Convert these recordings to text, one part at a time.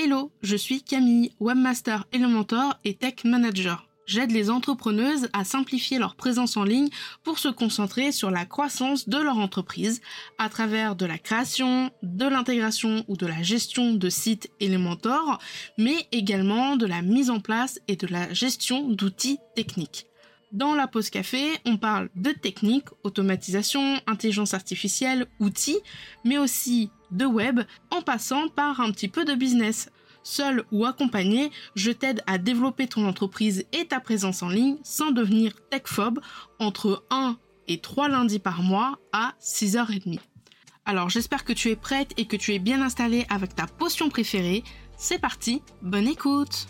Hello, je suis Camille, webmaster Elementor et tech manager. J'aide les entrepreneuses à simplifier leur présence en ligne pour se concentrer sur la croissance de leur entreprise à travers de la création, de l'intégration ou de la gestion de sites Elementor, mais également de la mise en place et de la gestion d'outils techniques. Dans la pause café, on parle de technique, automatisation, intelligence artificielle, outils, mais aussi de web, en passant par un petit peu de business. Seul ou accompagné, je t'aide à développer ton entreprise et ta présence en ligne sans devenir techphobe entre 1 et 3 lundis par mois à 6h30. Alors j'espère que tu es prête et que tu es bien installée avec ta potion préférée. C'est parti, bonne écoute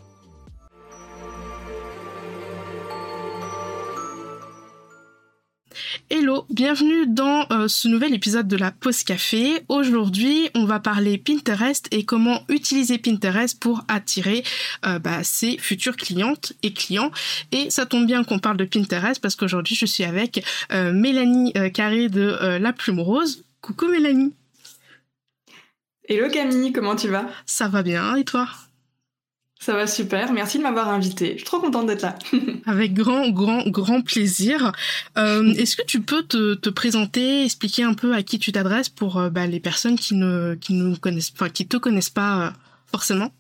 Hello, bienvenue dans euh, ce nouvel épisode de la Pause Café. Aujourd'hui, on va parler Pinterest et comment utiliser Pinterest pour attirer euh, bah, ses futures clientes et clients. Et ça tombe bien qu'on parle de Pinterest parce qu'aujourd'hui, je suis avec euh, Mélanie Carré de La Plume Rose. Coucou Mélanie. Hello Camille, comment tu vas? Ça va bien, et toi? Ça va super, merci de m'avoir invité. Je suis trop contente d'être là. Avec grand, grand, grand plaisir. Euh, Est-ce que tu peux te, te, présenter, expliquer un peu à qui tu t'adresses pour euh, bah, les personnes qui ne, qui ne connaissent, enfin, qui te connaissent pas euh, forcément?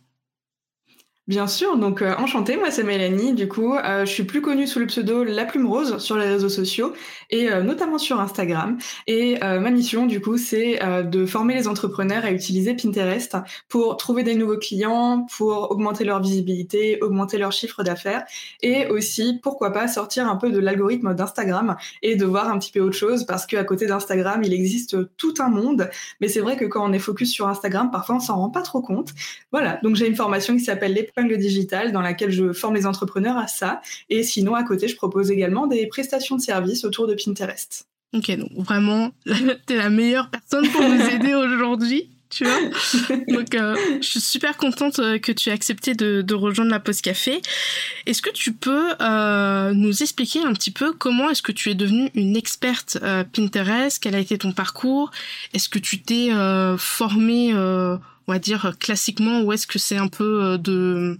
Bien sûr, donc euh, enchantée, moi c'est Mélanie, du coup euh, je suis plus connue sous le pseudo La Plume Rose sur les réseaux sociaux et euh, notamment sur Instagram. Et ma mission du coup c'est de former les entrepreneurs à utiliser Pinterest pour trouver des nouveaux clients, pour augmenter leur visibilité, augmenter leur chiffre d'affaires et aussi pourquoi pas sortir un peu de l'algorithme d'Instagram et de voir un petit peu autre chose parce qu'à côté d'Instagram il existe tout un monde, mais c'est vrai que quand on est focus sur Instagram parfois on s'en rend pas trop compte. Voilà, donc j'ai une formation qui s'appelle les le digital dans laquelle je forme les entrepreneurs à ça. Et sinon, à côté, je propose également des prestations de services autour de Pinterest. Ok, donc vraiment, t'es la meilleure personne pour nous aider aujourd'hui. Tu vois Donc, euh, je suis super contente euh, que tu aies accepté de, de rejoindre la pause café. Est-ce que tu peux euh, nous expliquer un petit peu comment est-ce que tu es devenue une experte euh, Pinterest? Quel a été ton parcours? Est-ce que tu t'es formée on va dire classiquement ou est-ce que c'est un peu euh, de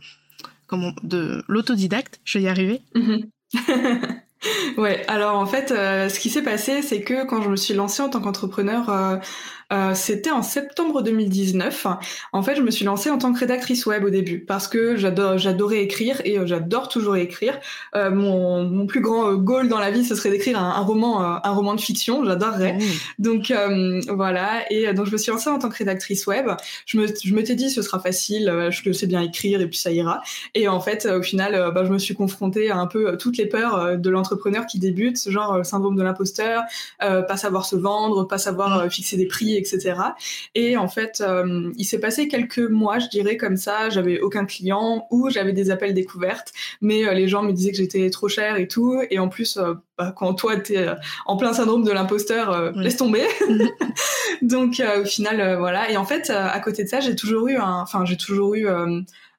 comment de l'autodidacte je vais y arriver mhm. ouais alors en fait euh, ce qui s'est passé c'est que quand je me suis lancée en tant qu'entrepreneur euh, euh, c'était en septembre 2019. En fait, je me suis lancée en tant que rédactrice web au début parce que j'adore, j'adorais écrire et euh, j'adore toujours écrire. Euh, mon, mon, plus grand goal dans la vie, ce serait d'écrire un, un roman, un roman de fiction. J'adorerais. Mmh. Donc voilà. Et donc je me suis lancée en tant que rédactrice web. Je me, je m'étais dit, ce sera facile. Je sais bien écrire et puis ça ira. Et en fait, au final, bah, je me suis confrontée à un peu toutes les peurs de l'entrepreneur qui débute, ce genre syndrome de l'imposteur, pas savoir se vendre, pas savoir mmh. fixer des prix etc. Et en fait, euh, il s'est passé quelques mois, je dirais comme ça, j'avais aucun client ou j'avais des appels découvertes, mais euh, les gens me disaient que j'étais trop chère et tout. Et en plus, euh, bah, quand toi t'es en plein syndrome de l'imposteur, laisse tomber. Donc au final, voilà. Et en fait, à côté de ça, j'ai toujours eu un, enfin j'ai toujours eu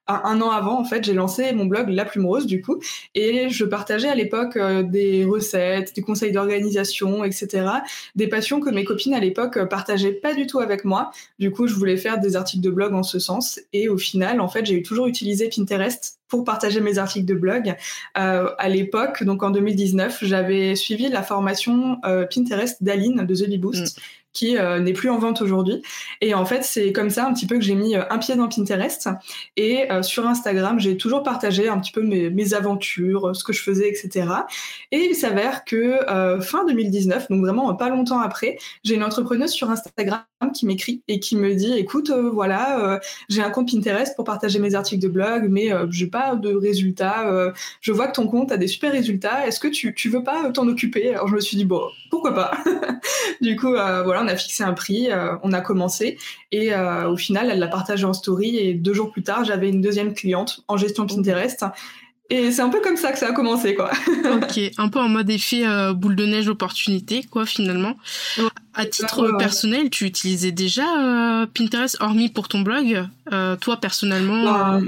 un an avant, en fait, j'ai lancé mon blog La Plume Rose, du coup, et je partageais à l'époque euh, des recettes, des conseils d'organisation, etc. Des passions que mes copines à l'époque euh, partageaient pas du tout avec moi. Du coup, je voulais faire des articles de blog en ce sens, et au final, en fait, j'ai toujours utilisé Pinterest pour partager mes articles de blog. Euh, à l'époque, donc en 2019, j'avais suivi la formation Pinterest d'Aline de The Bee Boost. Mm qui euh, n'est plus en vente aujourd'hui. Et en fait, c'est comme ça un petit peu que j'ai mis euh, un pied dans Pinterest. Et euh, sur Instagram, j'ai toujours partagé un petit peu mes, aventures, ce que je faisais, etc. Et il s'avère que fin 2019, donc vraiment pas longtemps après, j'ai une entrepreneuse sur Instagram qui m'écrit et qui me dit écoute voilà j'ai un compte Pinterest pour partager mes articles de blog mais j'ai pas de résultats je vois que ton compte a des super résultats est-ce que tu, tu veux pas t'en occuper? Alors je me suis dit bon pourquoi pas du coup voilà on a fixé un prix, euh, on a commencé et euh, au final, elle l'a partagé en story et deux jours plus tard, j'avais une deuxième cliente en gestion Pinterest. Et c'est un peu comme ça que ça a commencé, quoi. ok, un peu en mode effet euh, boule de neige opportunité, quoi, finalement. à titre personnel, tu utilisais déjà Pinterest, hormis pour ton blog Toi, personnellement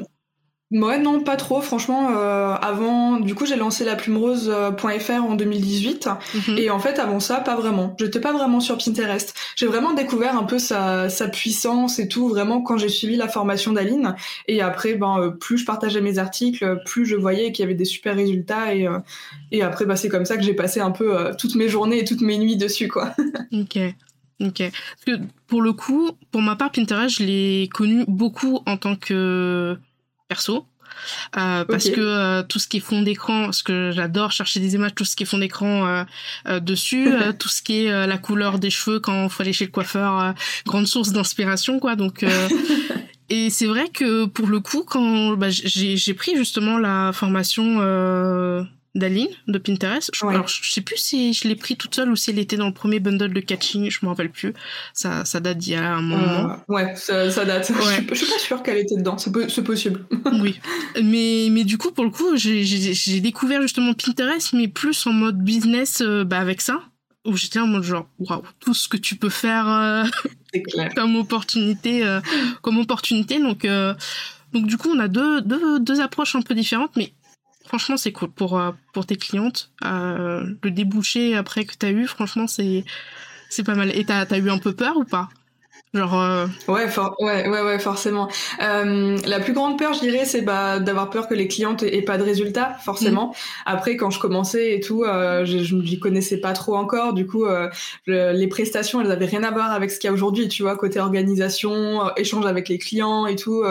Ouais, non, pas trop. Franchement, euh, avant, du coup, j'ai lancé la plumerose.fr en 2018. Mhm. Et en fait, avant ça, pas vraiment. J'étais pas vraiment sur Pinterest. J'ai vraiment découvert un peu sa, sa puissance et tout, vraiment, quand j'ai suivi la formation d'Aline. Et après, ben, euh, plus je partageais mes articles, plus je voyais qu'il y avait des super résultats. Et, euh, et après, bah, c'est comme ça que j'ai passé un peu euh, toutes mes journées et toutes mes nuits dessus, quoi. ok. Ok. Parce que pour le coup, pour ma part, Pinterest, je l'ai connu beaucoup en tant que perso. Euh, parce que euh, tout ce qui est fond d'écran, parce que j'adore chercher des images, tout ce qui est fond d'écran euh, dessus, tout ce qui est la couleur des cheveux quand il faut aller chez le coiffeur, grande source d'inspiration quoi. Donc et c'est vrai que pour le coup, quand bah, j'ai pris justement la formation d'Aline de Pinterest. Je, Alors je sais plus si je l'ai pris toute seule ou si elle était dans le premier bundle de catching, je me rappelle plus. Ça, ça date d'il y a un moment. Euh, ouais, ça, date. Je, suis, pas sûre qu'elle était dedans, c'est possible. oui, mais, mais du coup pour le coup j'ai découvert justement Pinterest, mais plus en mode business euh, bah, avec ça. Où j'étais en mode genre waouh tout ce que tu peux faire euh, comme opportunité comme opportunité donc donc du coup on a deux, deux, deux approches un peu différentes mais franchement, c'est cool pour, euh, pour tes clientes. Euh, le débouché après que tu eu, franchement, c'est, pas mal. Et t'as, as eu un peu peur ou pas? Genre. Euh, ouais, ouais, ouais, ouais, forcément. Euh, la plus grande peur, je dirais, c'est bah, d'avoir peur que les clientes aient pas de résultats, forcément. Mm. Après, quand je commençais et tout, euh, je, je m'y connaissais pas trop encore. Du coup, euh, les prestations, elles avaient rien à voir avec ce qu'il y a aujourd'hui, tu vois, côté organisation, échange avec les clients et tout.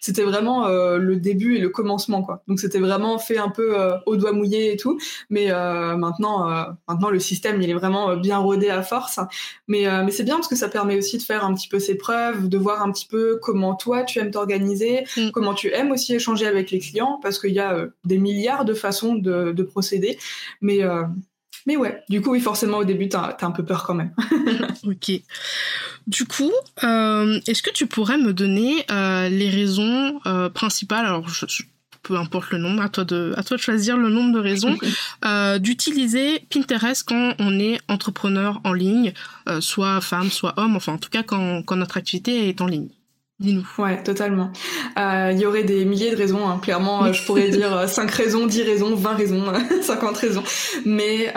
c'était vraiment le début et le commencement, quoi. Donc, c'était vraiment fait un peu au doigt mouillé et tout. Mais maintenant, maintenant, le système, il est vraiment bien rodé à force. Mais, mais c'est bien parce que ça permet aussi de faire un petit peu ses preuves, de voir un petit peu comment toi tu aimes t'organiser, mm. comment tu aimes aussi échanger avec les clients, parce qu'il y a euh, des milliards de façons de, procéder. Mais, euh, mais ouais, du coup, oui, forcément, au début, t'as as un peu peur quand même. ok. Du coup, euh, est-ce que tu pourrais me donner les raisons principales? Alors, je, peu importe le nombre, à toi de, à toi de choisir le nombre de raisons, euh, d'utiliser Pinterest quand on est entrepreneur en ligne, euh, soit femme, soit homme, enfin en tout cas quand, quand notre activité est en ligne. Dis-nous. Ouais, totalement. Euh, il y aurait des milliers de raisons. Hein. Clairement, je pourrais dire 5 raisons, 10 raisons, 20 raisons, 50 raisons. Mais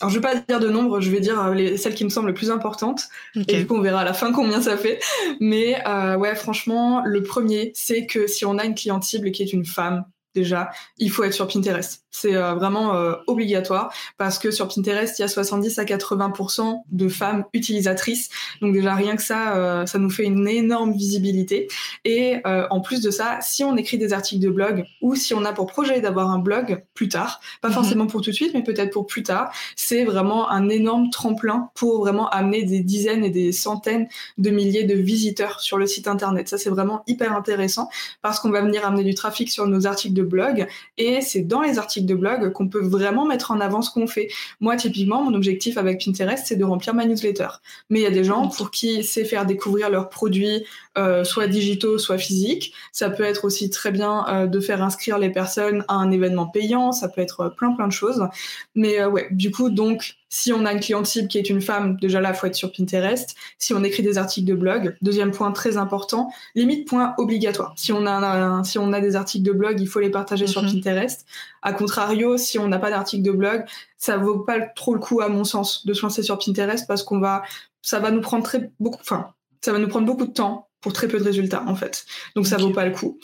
alors, je vais pas dire de nombre, je vais dire euh, les, celles qui me semblent les plus importantes. Et du coup, on verra à la fin combien ça fait. Mais euh, ouais, franchement, le premier, c'est que si on a une cliente cible qui est une femme, déjà, il faut être sur Pinterest. C'est euh, vraiment euh, obligatoire parce que sur Pinterest, il y a 70 à 80% de femmes utilisatrices. Donc déjà rien que ça, euh, ça nous fait une énorme visibilité. Et en plus de ça, si on écrit des articles de blog ou si on a pour projet d'avoir un blog plus tard, pas mhm. forcément pour tout de suite, mais peut-être pour plus tard, c'est vraiment un énorme tremplin pour vraiment amener des dizaines et des centaines de milliers de visiteurs sur le site internet. Ça c'est vraiment hyper intéressant parce qu'on va venir amener du trafic sur nos articles de blog et c'est dans les articles de blog qu'on peut vraiment mettre en avant ce qu'on fait. Moi, typiquement, mon objectif avec Pinterest, c'est de remplir ma newsletter. Mais il y a des gens pour qui c'est faire découvrir leurs produits, euh, soit digitaux, soit physiques. Ça peut être aussi très bien euh, de faire inscrire les personnes à un événement payant. Ça peut être plein plein de choses. Mais euh, ouais, du coup, donc si on a une cliente cible qui est une femme, déjà là, faut être sur Pinterest. Si on écrit des articles de blog, deuxième point très important, limite point obligatoire. Si on a si on a des articles de blog, il faut les partager sur mhm. Pinterest. A contrario, si on n'a pas d'article de blog, ça vaut pas trop le coup à mon sens de se lancer sur Pinterest parce qu'on va, ça va nous prendre très beaucoup, enfin, ça va nous prendre beaucoup de temps pour très peu de résultats en fait. Donc ça vaut pas le coup.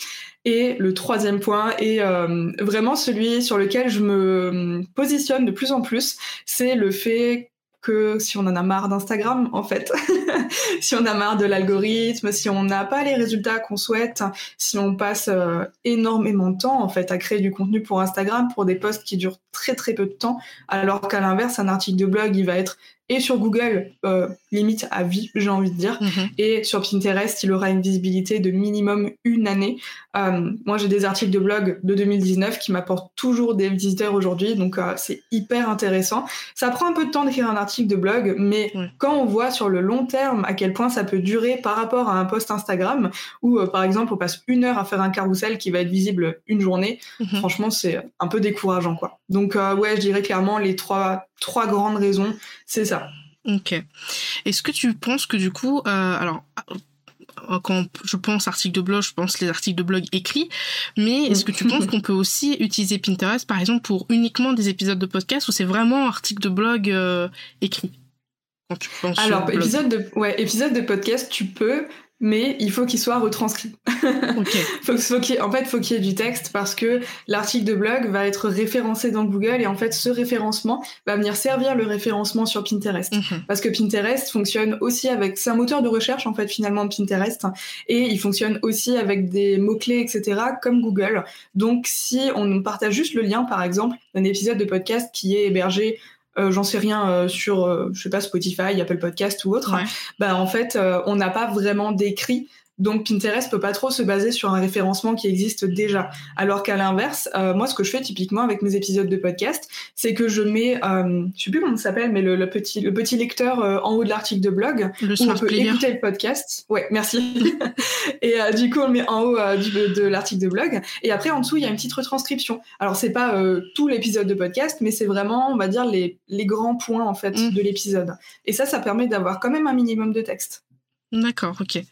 Et le troisième point est euh, vraiment celui sur lequel je me positionne de plus en plus, c'est le fait que si on en a marre d'Instagram, en fait, si on a marre de l'algorithme, si on n'a pas les résultats qu'on souhaite, si on passe euh, énormément de temps, en fait, à créer du contenu pour Instagram, pour des posts qui durent très très peu de temps, alors qu'à l'inverse, un article de blog, il va être et sur Google, euh, limite à vie, j'ai envie de dire. Mhm. Et sur Pinterest, il aura une visibilité de minimum une année. Euh, moi, j'ai des articles de blog de 2019 qui m'apportent toujours des visiteurs aujourd'hui, donc euh, c'est hyper intéressant. Ça prend un peu de temps d'écrire un article de blog, mais quand on voit sur le long terme à quel point ça peut durer par rapport à un post Instagram, où par exemple on passe une heure à faire un carrousel qui va être visible une journée, mhm. franchement, c'est un peu décourageant, quoi. Donc ouais, je dirais clairement les trois trois grandes raisons, c'est ça. Ok. Est-ce que tu penses que du coup, euh, alors quand je pense articles de blog, je pense les articles de blog écrits, mais est-ce que tu penses qu'on peut aussi utiliser Pinterest, par exemple, pour uniquement des épisodes de podcast ou c'est vraiment article de blog euh, écrit? Quand tu penses Alors, épisode de, ouais, épisode de podcast, tu peux, mais il faut qu'il soit retranscrit. faut, faut qu'il, en fait, faut qu'il y ait du texte parce que l'article de blog va être référencé dans Google et en fait, ce référencement va venir servir le référencement sur Pinterest. Mhm. Parce que Pinterest fonctionne aussi avec, c'est un moteur de recherche en fait finalement Pinterest et il fonctionne aussi avec des mots clés etc. comme Google. Donc, si on partage juste le lien par exemple d'un épisode de podcast qui est hébergé euh, j'en sais rien euh, sur euh, je sais pas Spotify, Apple Podcast ou autre, bah en fait on n'a pas vraiment d'écrit donc Pinterest peut pas trop se baser sur un référencement qui existe déjà. Alors qu'à l'inverse, euh, moi ce que je fais typiquement avec mes épisodes de podcast, c'est que je mets, euh, je sais plus comment ça s'appelle, mais le, petit le petit lecteur euh, en haut de l'article de blog le où on peut écouter le podcast. Ouais, merci. et euh, du coup on le met en haut de l'article de blog. Et après en dessous il y a une petite retranscription. Alors c'est pas tout l'épisode de podcast, mais c'est vraiment on va dire les les grands points en fait mm. de l'épisode. Et ça ça permet d'avoir quand même un minimum de texte. D'accord, ok.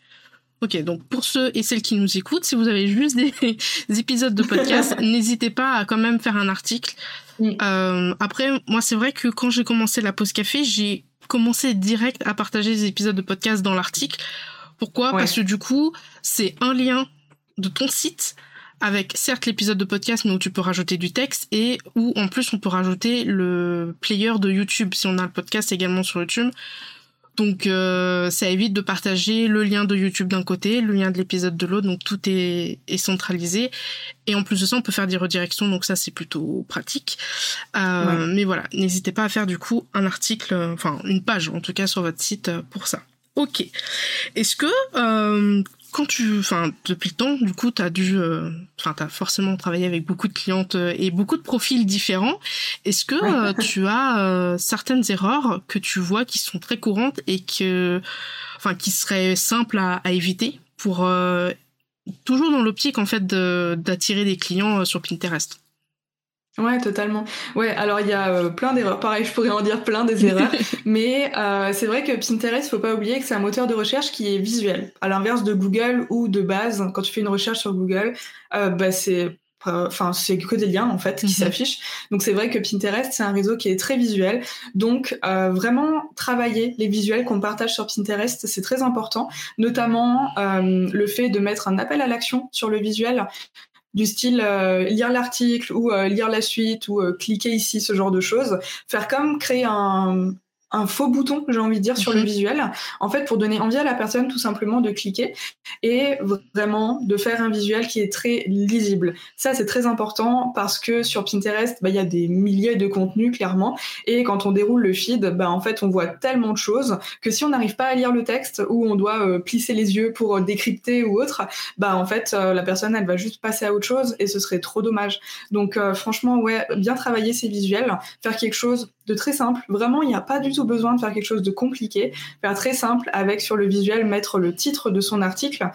Ok, donc pour ceux et celles qui nous écoutent, si vous avez juste des, épisodes de podcast, n'hésitez pas à quand même faire un article. Euh, après, moi, c'est vrai que quand j'ai commencé la pause café, j'ai commencé direct à partager des épisodes de podcast dans l'article. Pourquoi? Parce que du coup, c'est un lien de ton site avec certes l'épisode de podcast, mais où tu peux rajouter du texte et où en plus on peut rajouter le player de YouTube si on a le podcast également sur YouTube. Donc euh, ça évite de partager le lien de YouTube d'un côté, le lien de l'épisode de l'autre, donc tout est, centralisé. Et en plus de ça, on peut faire des redirections, donc ça c'est plutôt pratique. Euh, mais voilà, n'hésitez pas à faire du coup un article, enfin une page en tout cas sur votre site pour ça. Ok. Est-ce que euh, quand tu, enfin, depuis le temps, du coup, t'as dû, euh, enfin, t'as forcément travaillé avec beaucoup de clientes euh, et beaucoup de profils différents. Est-ce que euh, tu as certaines erreurs que tu vois qui sont très courantes et que, enfin, qui seraient simples à, à éviter pour toujours dans l'optique en fait d'attirer des clients sur Pinterest? Ouais, totalement. Ouais, alors il y a euh, plein d'erreurs. Pareil, je pourrais en dire plein des erreurs, mais euh, c'est vrai que Pinterest, faut pas oublier que c'est un moteur de recherche qui est visuel. À l'inverse de Google ou de base, quand tu fais une recherche sur Google, euh, bah c'est enfin c'est que des liens en fait qui mhm. s'affichent. Donc c'est vrai que Pinterest c'est un réseau qui est très visuel. Donc euh, vraiment travailler les visuels qu'on partage sur Pinterest, c'est très important, notamment euh, le fait de mettre un appel à l'action sur le visuel du style euh, lire l'article ou euh, lire la suite ou euh, cliquer ici, ce genre de choses. Faire comme créer un, un faux bouton, j'ai envie de dire, sur le mhm. visuel, en fait, pour donner envie à la personne tout simplement de cliquer et vraiment de faire un visuel qui est très lisible. Ça, c'est très important parce que sur Pinterest, bah, il y a des milliers de contenus, clairement, et quand on déroule le feed, bah, en fait, on voit tellement de choses que si on n'arrive pas à lire le texte ou on doit euh, plisser les yeux pour euh, décrypter ou autre, bah, en fait, euh, la personne, elle va juste passer à autre chose et ce serait trop dommage. Donc, franchement, ouais, bien travailler ses visuels, faire quelque chose de très simple. Vraiment, il n'y a pas du tout besoin de faire quelque chose de compliqué. Faire très simple avec sur le visuel mettre le titre de son article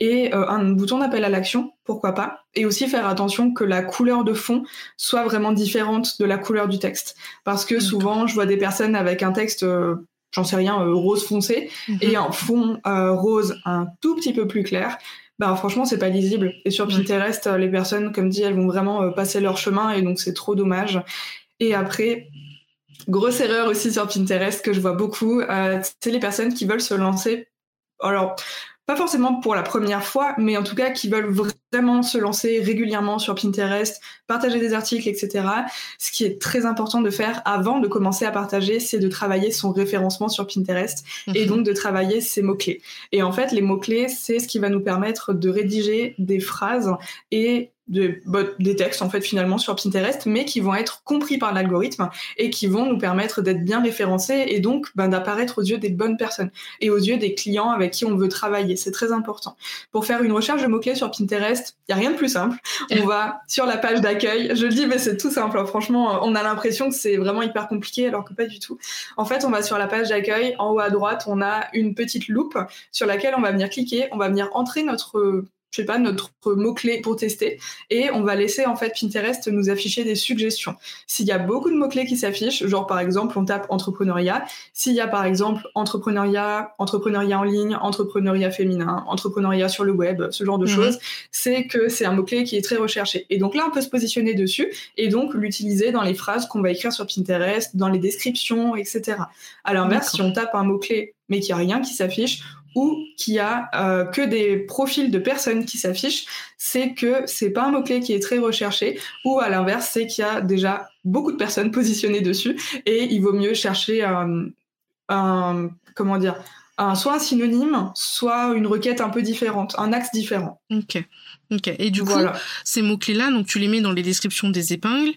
et euh, un bouton d'appel à l'action, pourquoi pas. Et aussi faire attention que la couleur de fond soit vraiment différente de la couleur du texte. Parce que souvent, je vois des personnes avec un texte, euh, j'en sais rien, euh, rose foncé, mhm. et un fond rose un tout petit peu plus clair. Bah, franchement, c'est pas lisible. Et sur Pinterest, les personnes, comme dit, elles vont vraiment passer leur chemin et donc c'est trop dommage. Et après, Grosse erreur aussi sur Pinterest que je vois beaucoup, euh, c'est les personnes qui veulent se lancer. Alors, pas forcément pour la première fois, mais en tout cas qui veulent vraiment se lancer régulièrement sur Pinterest, partager des articles, etc. Ce qui est très important de faire avant de commencer à partager, c'est de travailler son référencement sur Pinterest et mhm. donc de travailler ses mots-clés. Et en fait, les mots-clés, c'est ce qui va nous permettre de rédiger des phrases et bah, des textes en fait finalement sur Pinterest, mais qui vont être compris par l'algorithme et qui vont nous permettre d'être bien référencés et donc ben, d'apparaître aux yeux des bonnes personnes et aux yeux des clients avec qui on veut travailler. C'est très important. Pour faire une recherche de mots-clés sur Pinterest, il y a rien de plus simple. On va sur la page d'accueil. Je le dis, mais c'est tout simple. Hein. Franchement, on a l'impression que c'est vraiment hyper compliqué alors que pas du tout. En fait, on va sur la page d'accueil. En haut à droite, on a une petite loupe sur laquelle on va venir cliquer. On va venir entrer notre je sais pas, notre mot-clé pour tester et on va laisser en fait Pinterest nous afficher des suggestions. S'il y a beaucoup de mots-clés qui s'affichent, genre par exemple on tape entrepreneuriat, s'il y a par exemple entrepreneuriat, entrepreneuriat en ligne, entrepreneuriat féminin, entrepreneuriat sur le web, ce genre de mhm. choses, c'est que c'est un mot-clé qui est très recherché. Et donc là on peut se positionner dessus et donc l'utiliser dans les phrases qu'on va écrire sur Pinterest, dans les descriptions, etc. À l'inverse, si on tape un mot-clé mais qu'il n'y a rien qui s'affiche, ou qu'il y a euh, que des profils de personnes qui s'affichent, c'est que c'est pas un mot-clé qui est très recherché, ou à l'inverse, c'est qu'il y a déjà beaucoup de personnes positionnées dessus, et il vaut mieux chercher un, un comment dire, soit un synonyme, soit une requête un peu différente, un axe différent. Ok. Ok. Et du coup, ces mots-clés-là, donc tu les mets dans les descriptions des épingles,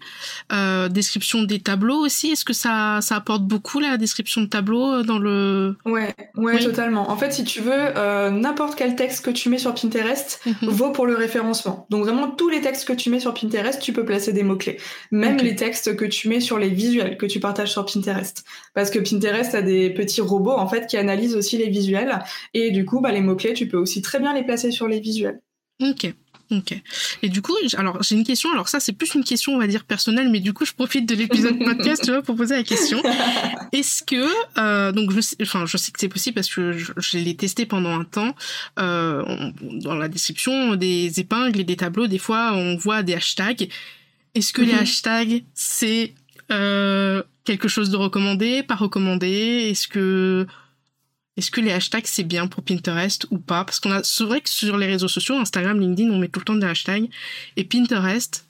euh, description des tableaux aussi. Est-ce que ça, ça apporte beaucoup la description de tableau euh, dans le Ouais, ouais, totalement. En fait, si tu veux, euh, n'importe quel texte que tu mets sur Pinterest mhm. vaut pour le référencement. Donc vraiment, tous les textes que tu mets sur Pinterest, tu peux placer des mots-clés. Même les textes que tu mets sur les visuels que tu partages sur Pinterest, parce que Pinterest a des petits robots en fait qui analysent aussi les visuels et du coup, bah, les mots-clés, tu peux aussi très bien les placer sur les visuels. Ok. Ok. Et du coup, alors j'ai une question. Alors ça, c'est plus une question, on va dire personnelle, mais du coup, je profite de l'épisode podcast, tu vois, pour poser la question. Est-ce que, euh, donc, je sais, enfin, je sais que c'est possible parce que je, je l'ai testé pendant un temps. Euh, dans la description des épingles et des tableaux, des fois, on voit des hashtags. Est-ce que les mhm. hashtags, c'est euh, quelque chose de recommandé, pas recommandé? Est-ce que est-ce que les hashtags c'est bien pour Pinterest ou pas? Parce qu'on a, c'est vrai que sur les réseaux sociaux, Instagram, LinkedIn, on met tout le temps des hashtags. Et Pinterest,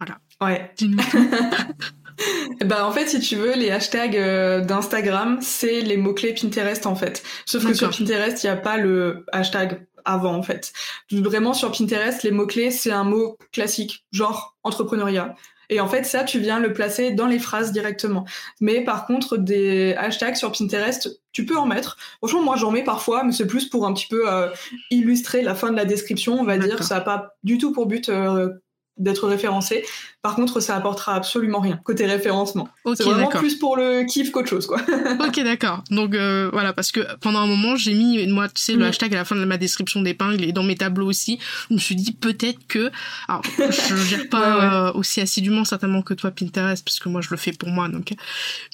voilà. Ouais. Dis-nous. bah en fait, si tu veux, les hashtags euh, d'Instagram, c'est les mots-clés Pinterest en fait. Sauf que sur Pinterest, il n'y a pas le hashtag avant en fait. Vraiment sur Pinterest, les mots-clés, c'est un mot classique, genre entrepreneuriat. Et en fait, ça, tu viens le placer dans les phrases directement. Mais par contre, des hashtags sur Pinterest, tu peux en mettre. Franchement, moi, j'en mets parfois, mais c'est plus pour un petit peu euh, illustrer la fin de la description, on va dire. Ça n'a pas du tout pour but euh, d'être référencé. Par contre, ça apportera absolument rien côté référencement. c'est vraiment plus pour le kiff qu'autre chose, quoi. ok, d'accord. Donc euh, voilà, parce que pendant un moment, j'ai mis moi, tu sais, le hashtag à la fin de ma description d'épingle et dans mes tableaux aussi. Je me suis dit peut-être que, alors, je gère pas euh, aussi assidûment certainement que toi Pinterest, parce que moi je le fais pour moi, donc.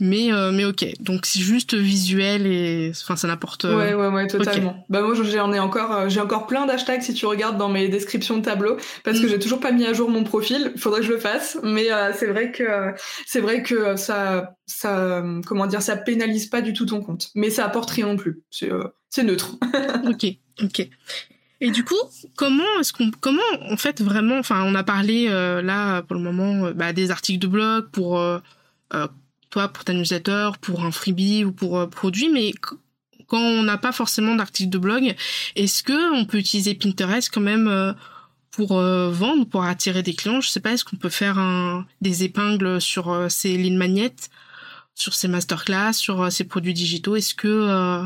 Mais euh, mais ok, donc c'est juste visuel et, enfin, ça n'apporte. Ouais, ouais, ouais, totalement. Bah moi, j'en ai encore, j'ai encore plein d'hashtags si tu regardes dans mes descriptions de tableaux, parce que mm. j'ai toujours pas mis à jour mon profil. Il faudrait que je le fasse, mais euh, c'est vrai que c'est vrai que ça, ça, comment dire, ça pénalise pas du tout ton compte, mais ça apporte rien non plus. C'est euh, neutre. ok, ok. Et du coup, comment est-ce qu'on, comment en fait vraiment, enfin, on a parlé euh, là pour le moment bah, des articles de blog pour toi, pour ta newsletter, pour un freebie ou pour produit, mais quand on n'a pas forcément d'articles de blog, est-ce que on peut utiliser Pinterest quand même pour euh, vendre, pour attirer des clients. Je sais pas, est-ce qu'on peut faire un, des épingles sur euh, ces lignes magnettes, sur ces masterclass, sur euh, ces produits digitaux? Est-ce que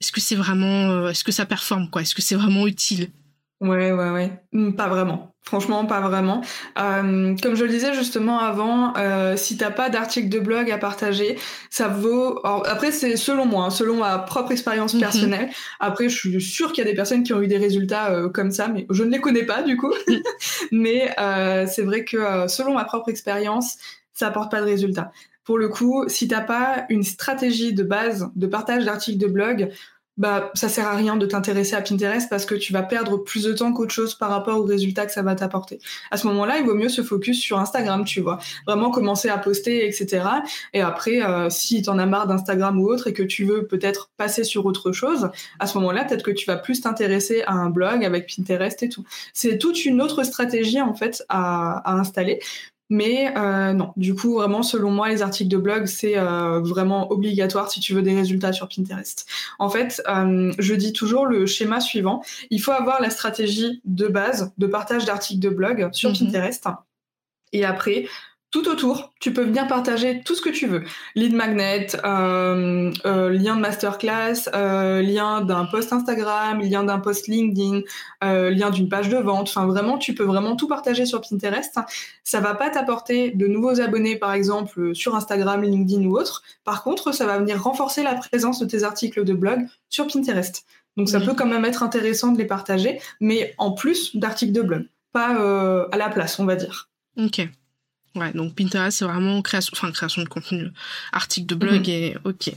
est-ce que c'est vraiment, est-ce que ça performe quoi? Est-ce que c'est vraiment utile? Ouais, ouais, ouais. Hmm, pas vraiment. Franchement, pas vraiment. Euh, comme je le disais justement avant, euh, si t'as pas d'article de blog à partager, ça vaut. après, c'est selon moi, hein, selon ma propre expérience mhm. personnelle. Après, je suis sûre qu'il y a des personnes qui ont eu des résultats euh, comme ça, mais je ne les connais pas du coup. mais euh, c'est vrai que euh, selon ma propre expérience, ça apporte pas de résultats. Pour le coup, si t'as pas une stratégie de base de partage d'articles de blog, bah ça sert à rien de t'intéresser à Pinterest parce que tu vas perdre plus de temps qu'autre chose par rapport aux résultats que ça va t'apporter. À ce moment-là, il vaut mieux se focus sur Instagram, tu vois, vraiment commencer à poster, etc. Et après, euh, si t'en as marre d'Instagram ou autre et que tu veux peut-être passer sur autre chose, à ce moment-là, peut-être que tu vas plus t'intéresser à un blog avec Pinterest et tout. C'est toute une autre stratégie en fait à, à installer. Mais euh, non, du coup, vraiment, selon moi, les articles de blog, c'est euh, vraiment obligatoire si tu veux des résultats sur Pinterest. En fait, euh, je dis toujours le schéma suivant. Il faut avoir la stratégie de base de partage d'articles de blog sur mhm. Pinterest. Et après, tout autour, tu peux venir partager tout ce que tu veux. Lead magnet, euh, euh, lien de masterclass, euh, lien d'un post Instagram, lien d'un post LinkedIn, lien d'une page de vente. Enfin, vraiment, tu peux vraiment tout partager sur Pinterest. Ça va pas t'apporter de nouveaux abonnés, par exemple, sur Instagram, LinkedIn ou autre. Par contre, ça va venir renforcer la présence de tes articles de blog sur Pinterest. Donc ça peut quand même être intéressant de les partager, mais en plus d'articles de blog, pas à la place, on va dire. Ok. Ouais, donc Pinterest, c'est vraiment création, enfin, création de contenu, article de blog mhm. et ok.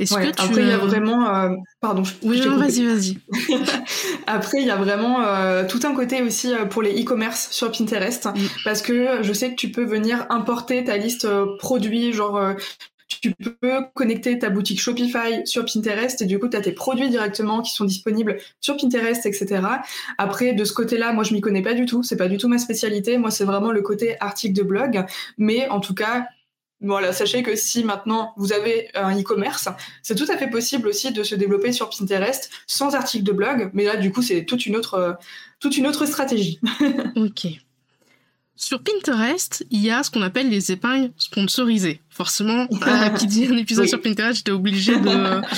Est-ce que tu, après, il y a vraiment. Euh, pardon, je, Oui, vas-y, vas-y. après, il y a vraiment euh, tout un côté aussi pour les e-commerce sur Pinterest. Mm. Parce que je sais que tu peux venir importer ta liste produits, genre tu peux connecter ta boutique Shopify sur Pinterest et du coup, tu as tes produits directement qui sont disponibles sur Pinterest, etc. Après, de ce côté-là, moi, je m'y connais pas du tout. C'est pas du tout ma spécialité. Moi, c'est vraiment le côté article de blog. Mais en tout cas, voilà, sachez que si maintenant vous avez un e-commerce, c'est tout à fait possible aussi de se développer sur Pinterest sans article de blog. Mais là, du coup, c'est toute une autre, toute une autre stratégie. ok. Sur Pinterest, il y a ce qu'on appelle les épingles sponsorisées. Forcément, euh, qui dit un épisode sur Pinterest, j'étais obligée de...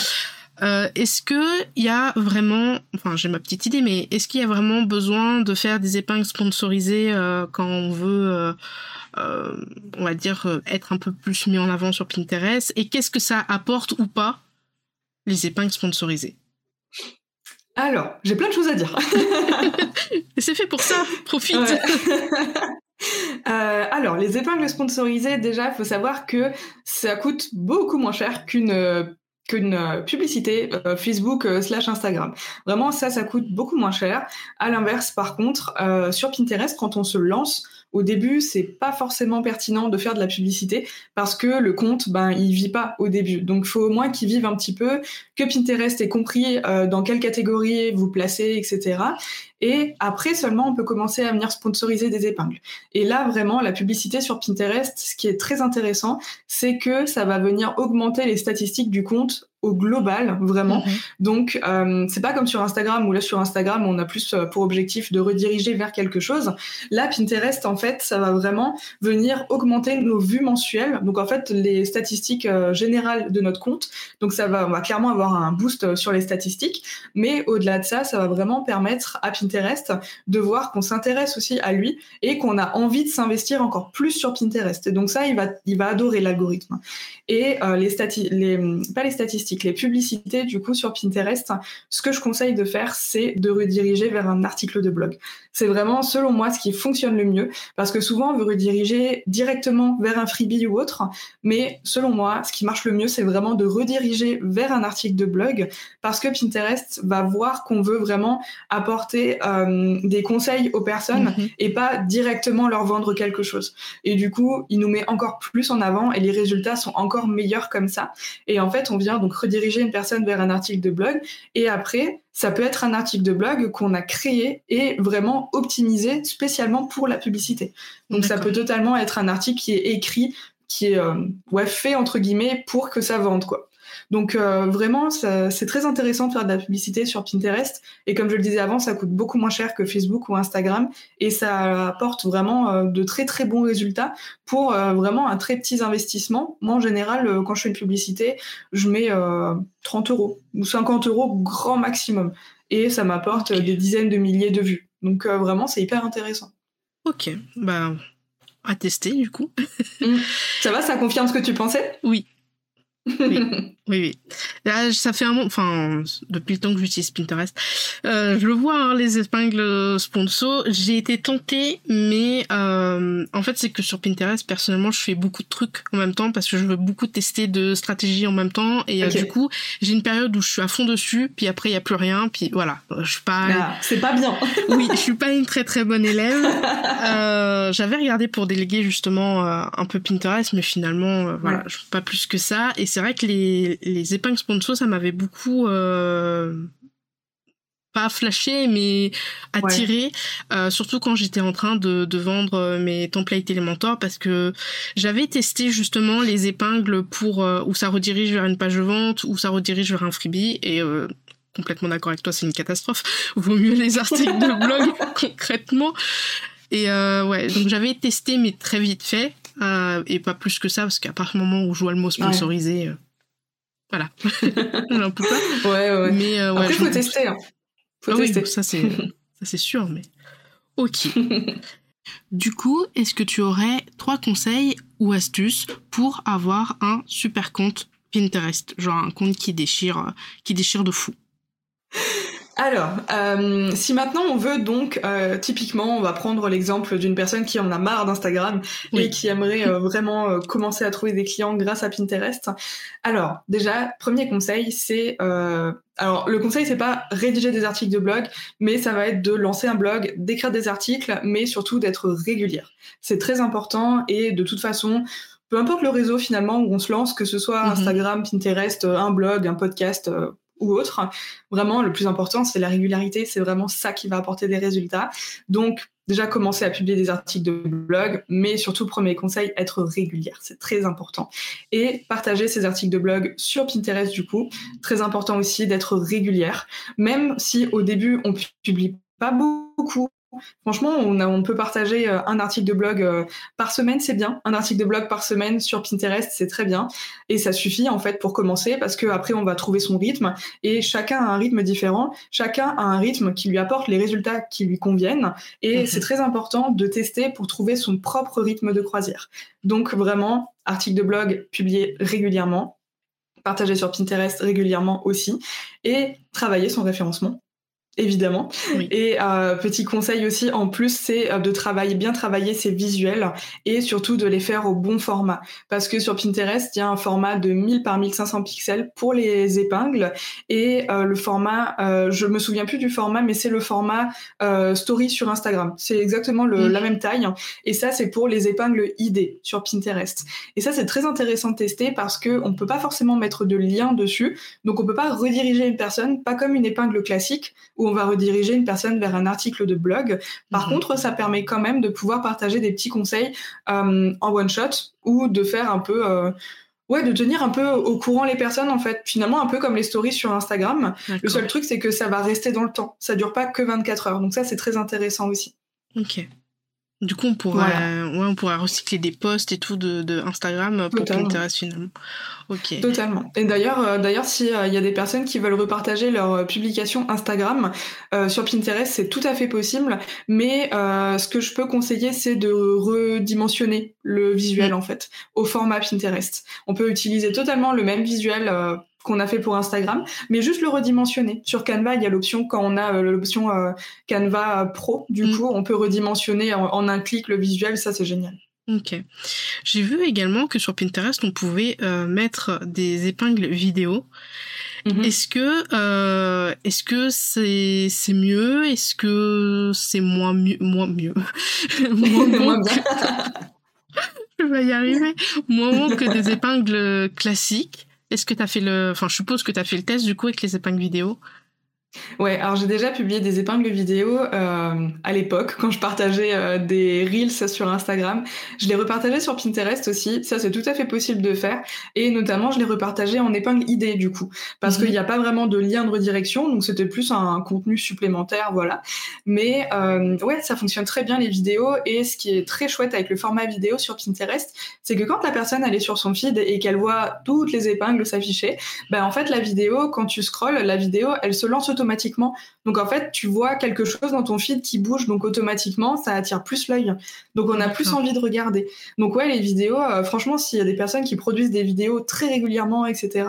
Euh, est-ce que il y a vraiment, enfin j'ai ma petite idée, mais est-ce qu'il y a vraiment besoin de faire des épingles sponsorisées euh, quand on veut, on va dire, être un peu plus mis en avant sur Pinterest? Et qu'est-ce que ça apporte ou pas les épingles sponsorisées? Alors, j'ai plein de choses à dire. c'est fait pour ça, profite. Euh, alors, les épingles sponsorisées, déjà, il faut savoir que ça coûte beaucoup moins cher qu'une qu'une publicité euh, Facebook euh, slash Instagram. Vraiment, ça, ça coûte beaucoup moins cher. À l'inverse, par contre, sur Pinterest, quand on se lance, au début, c'est pas forcément pertinent de faire de la publicité parce que le compte, ben, il vit pas au début. Donc, faut au moins qu'il vive un petit peu, que Pinterest ait compris euh, dans quelle catégorie vous placez, etc. Et après seulement, on peut commencer à venir sponsoriser des épingles. Et là, vraiment, la publicité sur Pinterest, ce qui est très intéressant, c'est que ça va venir augmenter les statistiques du compte au global, vraiment. Mhm. Donc, euh, c'est pas comme sur Instagram où là sur Instagram on a plus euh, pour objectif de rediriger vers quelque chose. Là, Pinterest en fait, ça va vraiment venir augmenter nos vues mensuelles. Donc en fait, les statistiques euh, générales de notre compte. Donc ça va, on va clairement avoir un boost sur les statistiques. Mais au-delà de ça, ça va vraiment permettre à Pinterest de voir qu'on s'intéresse aussi à lui et qu'on a envie de s'investir encore plus sur Pinterest. Et donc ça, il va, il va adorer l'algorithme. Et les statistiques, les, pas les statistiques les publicités du coup sur Pinterest, ce que je conseille de faire, c'est de rediriger vers un article de blog. C'est vraiment, selon moi, ce qui fonctionne le mieux, parce que souvent on veut rediriger directement vers un freebie ou autre, mais selon moi, ce qui marche le mieux, c'est vraiment de rediriger vers un article de blog, parce que Pinterest va voir qu'on veut vraiment apporter euh, des conseils aux personnes mhm. et pas directement leur vendre quelque chose. Et du coup, il nous met encore plus en avant et les résultats sont encore meilleurs comme ça. Et en fait, on vient donc rediriger une personne vers un article de blog. Et après, ça peut être un article de blog qu'on a créé et vraiment optimisé spécialement pour la publicité. Donc ça peut totalement être un article qui est écrit, qui est euh, ouais, fait entre guillemets pour que ça vende quoi. Donc euh, vraiment, c'est très intéressant de faire de la publicité sur Pinterest. Et comme je le disais avant, ça coûte beaucoup moins cher que Facebook ou Instagram. Et ça apporte vraiment euh, de très très bons résultats pour euh, vraiment un très petit investissement. Moi, en général, quand je fais une publicité, je mets 30 euros ou 50 euros grand maximum. Et ça m'apporte des dizaines de milliers de vues. Donc vraiment, c'est hyper intéressant. Ok, bah à tester du coup. Ça va, ça confirme ce que tu pensais? Oui, oui, oui, Là, ça fait un moment, enfin, depuis le temps que j'utilise Pinterest, euh, je le vois, hein, les épingles sponsor. J'ai été tentée, mais euh, en fait, c'est que sur Pinterest, personnellement, je fais beaucoup de trucs en même temps parce que je veux beaucoup tester de stratégies en même temps. Et euh, du coup, j'ai une période où je suis à fond dessus, puis après, il y a plus rien, puis voilà. Je suis pas. Ah, c'est pas bien. oui, je suis pas une très très bonne élève. Euh, J'avais regardé pour déléguer justement euh, un peu Pinterest, mais finalement, voilà, je pas plus que ça. Et c'est vrai que les, les épingles sponsors, ça m'avait beaucoup euh, pas flashé, mais attiré, euh, surtout quand j'étais en train de, de, vendre mes templates Elementor, parce que j'avais testé justement les épingles pour euh, où ça redirige vers une page de vente, où ça redirige vers un freebie, et complètement d'accord avec toi, c'est une catastrophe. Vaut mieux les articles de blog concrètement. Et ouais, donc j'avais testé, mais très vite fait. Euh, et pas plus que ça, parce qu'à partir du moment où je vois le mot sponsorisé, euh, voilà. on peut pas. Ouais, ouais. Mais, euh, Après, faut tester. Hein. Faut ah tester. ça c'est, ça c'est sûr, mais ok. du coup, est-ce que tu aurais trois conseils ou astuces pour avoir un super compte Pinterest, genre un compte qui déchire, qui déchire de fou? Alors, euh, si maintenant on veut donc, euh, typiquement, on va prendre l'exemple d'une personne qui en a marre d'Instagram et qui aimerait euh, vraiment commencer à trouver des clients grâce à Pinterest. Alors, déjà, premier conseil, c'est euh, alors le conseil c'est pas rédiger des articles de blog, mais ça va être de lancer un blog, d'écrire des articles, mais surtout d'être régulière. C'est très important et de toute façon, peu importe le réseau finalement où on se lance, que ce soit Mhm. Instagram, Pinterest, un blog, un podcast ou autre, vraiment le plus important c'est la régularité, c'est vraiment ça qui va apporter des résultats. Donc déjà commencer à publier des articles de blog, mais surtout premier conseil, être régulière, c'est très important. Et partager ces articles de blog sur Pinterest du coup, très important aussi d'être régulière, même si au début on publie pas beaucoup. Franchement, on, a- on peut partager euh, un article de blog euh, par semaine, c'est bien. Un article de blog par semaine sur Pinterest, c'est très bien. Et ça suffit en fait pour commencer parce que après on va trouver son rythme et chacun a un rythme différent. Chacun a un rythme qui lui apporte les résultats qui lui conviennent. Et Mhm. c'est très important de tester pour trouver son propre rythme de croisière. Donc vraiment, article de blog publié régulièrement, partager sur Pinterest régulièrement aussi, et travailler son référencement. Évidemment. Oui. Et euh, petit conseil aussi, en plus, c'est euh, de travailler, bien travailler ses visuels et surtout de les faire au bon format. Parce que sur Pinterest, il y a un format de 1000 par 1500 pixels pour les épingles et euh, le format, euh, je me souviens plus du format, mais c'est le format euh, story sur Instagram. C'est exactement le, la même taille. Et ça, c'est pour les épingles ID sur Pinterest. Et ça, c'est très intéressant de tester parce que on peut pas forcément mettre de lien dessus. Donc, on peut pas rediriger une personne, pas comme une épingle classique où on va rediriger une personne vers un article de blog. Par Mhm. contre, ça permet quand même de pouvoir partager des petits conseils euh, en one shot ou de faire un peu, euh, ouais, de tenir un peu au courant les personnes en fait. Finalement, un peu comme les stories sur Instagram. Le seul truc, c'est que ça va rester dans le temps. Ça dure pas que 24 heures. Donc ça, c'est très intéressant aussi. Ok. Du coup, on pourra, ouais, on pourra recycler des posts et tout de, de Instagram pour. Pinterest finalement. Ok. Totalement. Et d'ailleurs, euh, d'ailleurs, si euh, il y a des personnes qui veulent repartager leurs euh, publications Instagram euh, sur Pinterest, c'est tout à fait possible. Mais euh, ce que je peux conseiller, c'est de redimensionner le visuel Mm. en fait au format Pinterest. On peut utiliser totalement le même visuel. Qu'on a fait pour Instagram, mais juste le redimensionner. Sur Canva, il y a l'option quand on a euh, l'option euh, Canva Pro, du Mm. coup, on peut redimensionner en, en un clic le visuel, ça c'est génial. Ok. J'ai vu également que sur Pinterest, on pouvait euh, mettre des épingles vidéo. Mhm. Est-ce que euh, est-ce que c'est c'est mieux? Est-ce que c'est moins mieux moins mieux? Moins bon Moins bien. Je vais y arriver. Moins bon que des épingles classiques. Est-ce que tu as fait le enfin je suppose que tu as fait le test du coup avec les épingles vidéo Ouais, alors j'ai déjà publié des épingles vidéo euh, à l'époque quand je partageais euh, des reels sur Instagram. Je les repartageais sur Pinterest aussi. Ça, c'est tout à fait possible de faire. Et notamment, je les repartageais en épingle ID du coup, parce Mhm. qu'il n'y a pas vraiment de lien de redirection, donc c'était plus un, contenu supplémentaire, voilà. Mais euh, ouais, ça fonctionne très bien les vidéos. Et ce qui est très chouette avec le format vidéo sur Pinterest, c'est que quand la personne elle est sur son feed et qu'elle voit toutes les épingles s'afficher, ben en fait la vidéo, quand tu scrolles, la vidéo, elle se lance automatiquement. Donc en fait, tu vois quelque chose dans ton feed qui bouge, donc automatiquement, ça attire plus l'œil. Donc on a plus envie de regarder. Donc ouais, les vidéos, euh, franchement, s'il y a des personnes qui produisent des vidéos très régulièrement, etc.,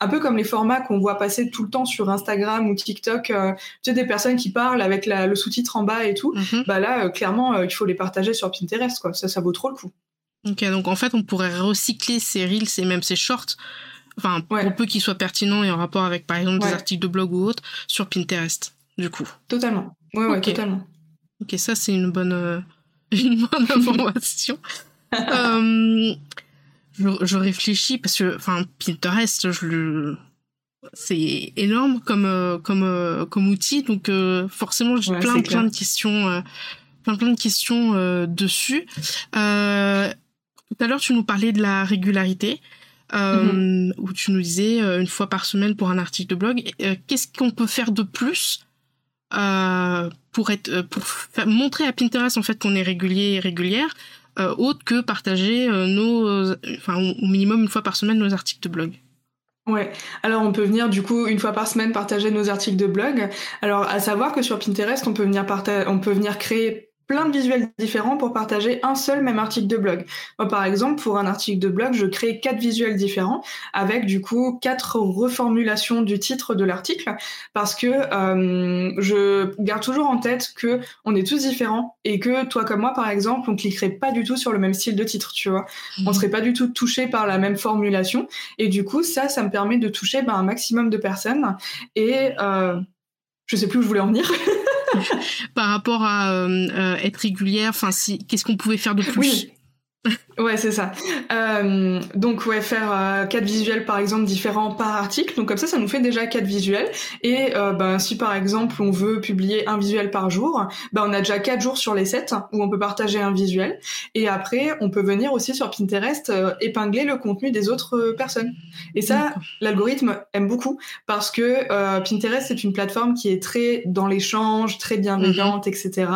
un peu comme les formats qu'on voit passer tout le temps sur Instagram ou TikTok, euh, tu sais, des personnes qui parlent avec la- le sous-titre en bas et tout, Mhm. bah là, euh, clairement, il faut les partager sur Pinterest, quoi. Ça, ça vaut trop le coup. Ok, donc en fait, on pourrait recycler ces reels et même ces shorts, enfin, Ouais. pour peu qu'ils soient pertinents et en rapport avec, par exemple, des articles de blog ou autres, sur Pinterest, du coup. Totalement. Ouais, ouais, totalement. Ok, ça, c'est une bonne, euh, une bonne information. Euh, je, je réfléchis parce que, enfin, Pinterest, je le... C'est énorme comme, euh, comme, comme outil, donc forcément j'ai Ouais, plein, plein de questions, plein, plein de questions dessus. Tout à l'heure, tu nous parlais de la régularité, euh, Mm-hmm. où tu nous disais euh, une fois par semaine pour un article de blog. Euh, Qu'est-ce qu'on peut faire de plus euh, pour être, euh, pour faire- montrer à Pinterest en fait qu'on est régulier et régulière, euh, autre que partager euh, nos, euh, enfin au au minimum une fois par semaine nos articles de blog? Ouais, alors on peut venir du coup une fois par semaine partager nos articles de blog. Alors à savoir que sur Pinterest, on peut venir on peut venir créer plein de visuels différents pour partager un seul même article de blog. Moi, par exemple, pour un article de blog, je crée quatre visuels différents avec du coup quatre reformulations du titre de l'article parce que euh, je garde toujours en tête que on est tous différents et que toi comme moi, par exemple, on cliquerait pas du tout sur le même style de titre, tu vois. On mhm. serait pas du tout touché par la même formulation et du coup, ça, ça me permet de toucher ben, un maximum de personnes et euh, je sais plus où je voulais en venir. par rapport à euh, euh, être régulière, enfin, si, qu'est-ce qu'on pouvait faire de plus? Ouais, c'est ça. Euh, donc ouais, faire euh, quatre visuels par exemple différents par article. Donc comme ça, ça nous fait déjà quatre visuels. Et euh, ben si par exemple on veut publier un visuel par jour, ben on a déjà quatre jours sur les sept où on peut partager un visuel. Et après, on peut venir aussi sur Pinterest euh, épingler le contenu des autres personnes. Et ça, l'algorithme aime beaucoup parce que Pinterest c'est une plateforme qui est très dans l'échange, très bienveillante, mhm. etc.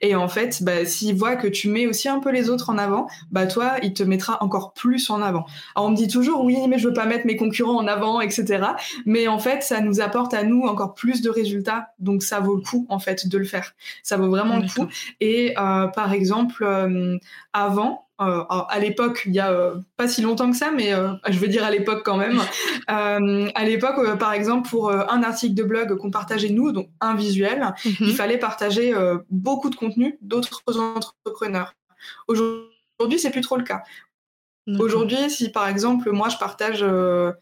Et en fait, bah, s'il voit que tu mets aussi un peu les autres en avant, bah toi, il te mettra encore plus en avant. Alors on me dit toujours oui, mais je veux pas mettre mes concurrents en avant, etc. Mais en fait, ça nous apporte à nous encore plus de résultats, donc ça vaut le coup en fait de le faire. Ça vaut vraiment le coup. Et euh, par exemple, euh, avant, euh, à l'époque, il y a pas si longtemps que ça, mais je veux dire à l'époque quand même. à l'époque, par exemple, pour un article de blog qu'on partageait nous, donc un visuel, mhm. il fallait partager beaucoup de contenu d'autres entrepreneurs. Aujourd'hui, Aujourd'hui, c'est plus trop le cas. Aujourd'hui, si par exemple, moi, je partage, euh,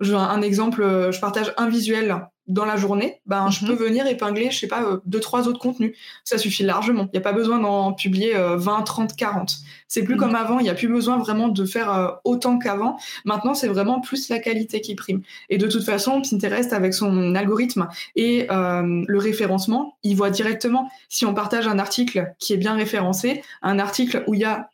un exemple, euh, je partage un visuel dans la journée, ben, je peux mhm. venir épingler, je sais pas, euh, deux, trois autres contenus. Ça suffit largement. Il n'y a pas besoin d'en publier 20, 30, 40. C'est plus mhm. comme avant. Il n'y a plus besoin vraiment de faire euh, autant qu'avant. Maintenant, c'est vraiment plus la qualité qui prime. Et de toute façon, Pinterest, avec son algorithme et euh, le référencement, il voit directement si on partage un article qui est bien référencé, un article où il y a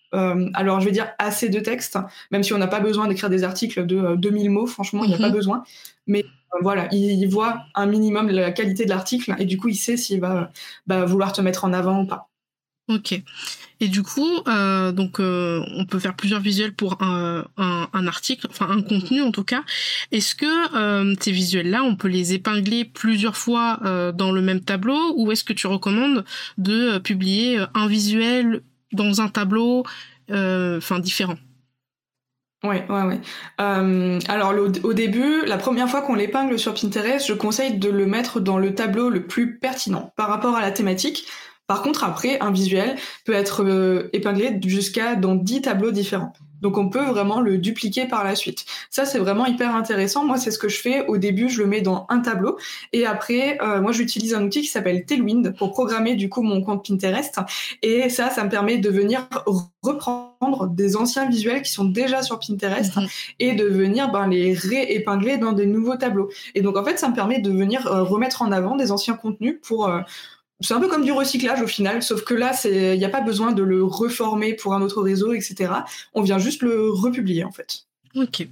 alors, je vais dire assez de texte, même si on n'a pas besoin d'écrire des articles de 2000 mots, franchement, il n'y a pas mhm. besoin. Mais voilà, il, voit un minimum la qualité de l'article et du coup, il sait s'il va bah, vouloir te mettre en avant ou pas. Ok. Et du coup, euh, donc euh, on peut faire plusieurs visuels pour un, article, enfin un contenu en tout cas. Est-ce que euh, ces visuels-là, on peut les épingler plusieurs fois dans le même tableau, ou est-ce que tu recommandes de publier un visuel dans un tableau, enfin différent Ouais, ouais, ouais. Euh, alors au, début, la première fois qu'on l'épingle sur Pinterest, je conseille de le mettre dans le tableau le plus pertinent par rapport à la thématique. Par contre, après, un visuel peut être euh, épinglé jusqu'à dans 10 tableaux différents. Donc on peut vraiment le dupliquer par la suite. Ça c'est vraiment hyper intéressant. Moi c'est ce que je fais. Au début je le mets dans un tableau et après euh, moi j'utilise un outil qui s'appelle Tailwind pour programmer du coup mon compte Pinterest et ça ça me permet de venir reprendre des anciens visuels qui sont déjà sur Pinterest mhm. et de venir ben, les réépingler dans des nouveaux tableaux. Et donc en fait ça me permet de venir euh, remettre en avant des anciens contenus pour euh, c'est un peu comme du recyclage au final, sauf que là, il n'y a pas besoin de le reformer pour un autre réseau, etc. On vient juste le republier en fait. Ok.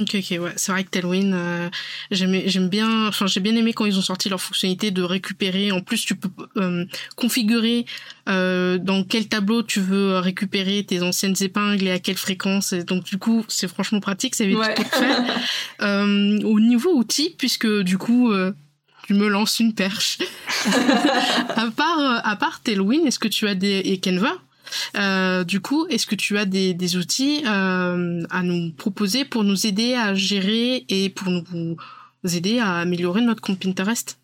Ok, ok, ouais. C'est vrai que Tailwind, euh, j'aime bien, enfin, j'ai bien aimé quand ils ont sorti leur fonctionnalité de récupérer. En plus, tu peux euh, configurer euh, dans quel tableau tu veux récupérer tes anciennes épingles et à quelle fréquence. Et donc, du coup, c'est franchement pratique, ça évite tout de faire. au niveau outils, puisque du coup, tu me lances une perche. à part, euh, à part Tailwind, est-ce que tu as des, et Canva, euh, du coup, est-ce que tu as des, des outils euh, à nous proposer pour nous aider à gérer et pour nous aider à améliorer notre compte Pinterest?